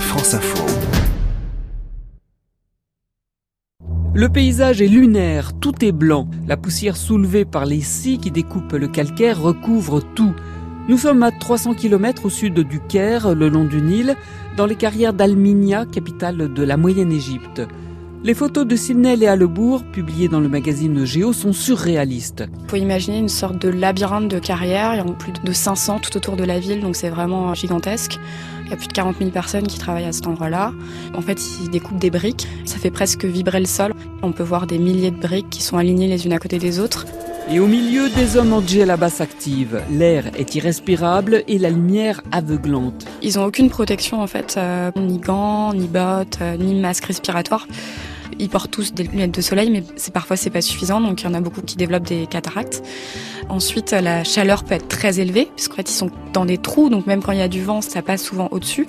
France Info. Le paysage est lunaire, tout est blanc. La poussière soulevée par les scies qui découpent le calcaire recouvre tout. Nous sommes à 300 km au sud du Caire, le long du Nil, dans les carrières d'Alminia, capitale de la Moyenne Égypte. Les photos de Sidney Léa Lebourg, publiées dans le magazine Géo, sont surréalistes. Il faut imaginer une sorte de labyrinthe de carrières. Il y en a plus de 500 tout autour de la ville, donc c'est vraiment gigantesque. Il y a plus de 40 000 personnes qui travaillent à cet endroit-là. En fait, ils découpent des briques. Ça fait presque vibrer le sol. On peut voir des milliers de briques qui sont alignées les unes à côté des autres. Et au milieu, des hommes en djellaba s'activent. L'air est irrespirable et la lumière aveuglante. Ils ont aucune protection en fait, euh, ni gants, ni bottes, euh, ni masque respiratoire. Ils portent tous des lunettes de soleil, mais parfois c'est pas suffisant, donc il y en a beaucoup qui développent des cataractes. Ensuite, la chaleur peut être très élevée, puisqu'en fait ils sont dans des trous, donc même quand il y a du vent, ça passe souvent au-dessus.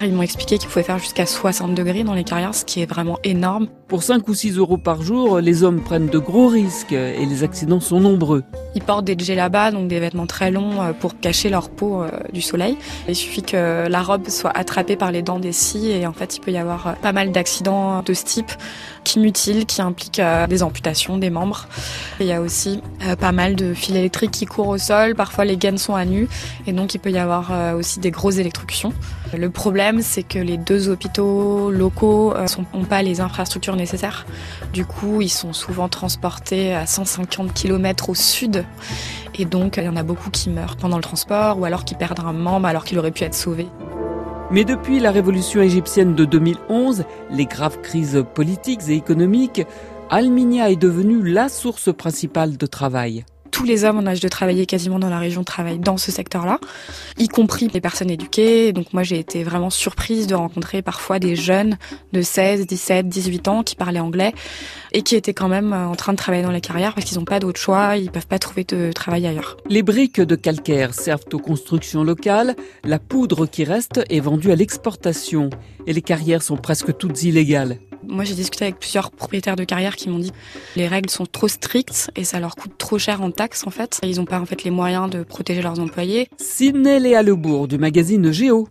Ils m'ont expliqué qu'ils pouvaient faire jusqu'à 60 degrés dans les carrières, ce qui est vraiment énorme. Pour 5 ou 6 euros par jour, les hommes prennent de gros risques et les accidents sont nombreux. Ils portent des djellabas, donc des vêtements très longs euh, pour cacher leur peau euh, du soleil. Il suffit que la robe soit attrapée par les dents des scies et en fait il peut y avoir euh, pas mal d'accidents de ce type qui mutilent, qui impliquent des amputations des membres. il y a aussi pas mal de fils électriques qui courent au sol, parfois les gaines sont à nu et donc il peut y avoir aussi des grosses électrocutions. Le problème c'est que les deux hôpitaux locaux n'ont pas les infrastructures nécessaires. Du coup ils sont souvent transportés à 150 km au sud et donc, il y en a beaucoup qui meurent pendant le transport ou alors qui perdent un membre alors qu'il aurait pu être sauvé. Mais depuis la révolution égyptienne de 2011, les graves crises politiques et économiques, Alminia est devenue la source principale de travail tous les hommes en âge de travailler quasiment dans la région travaillent dans ce secteur-là, y compris les personnes éduquées. Donc moi j'ai été vraiment surprise de rencontrer parfois des jeunes de 16, 17, 18 ans qui parlaient anglais et qui étaient quand même euh, en train de travailler dans les carrières parce qu'ils n'ont pas d'autre choix, ils peuvent pas trouver de travail ailleurs. Les briques de calcaire servent aux constructions locales, la poudre qui reste est vendue à l'exportation et les carrières sont presque toutes illégales. Moi, j'ai discuté avec plusieurs propriétaires de carrières qui m'ont dit les règles sont trop strictes et ça leur coûte trop cher en taxes en fait. Ils n'ont pas en fait les moyens de protéger leurs employés. Sidney Léa Lebourg du magazine Géo.